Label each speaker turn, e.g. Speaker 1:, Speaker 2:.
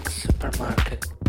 Speaker 1: Supermarket.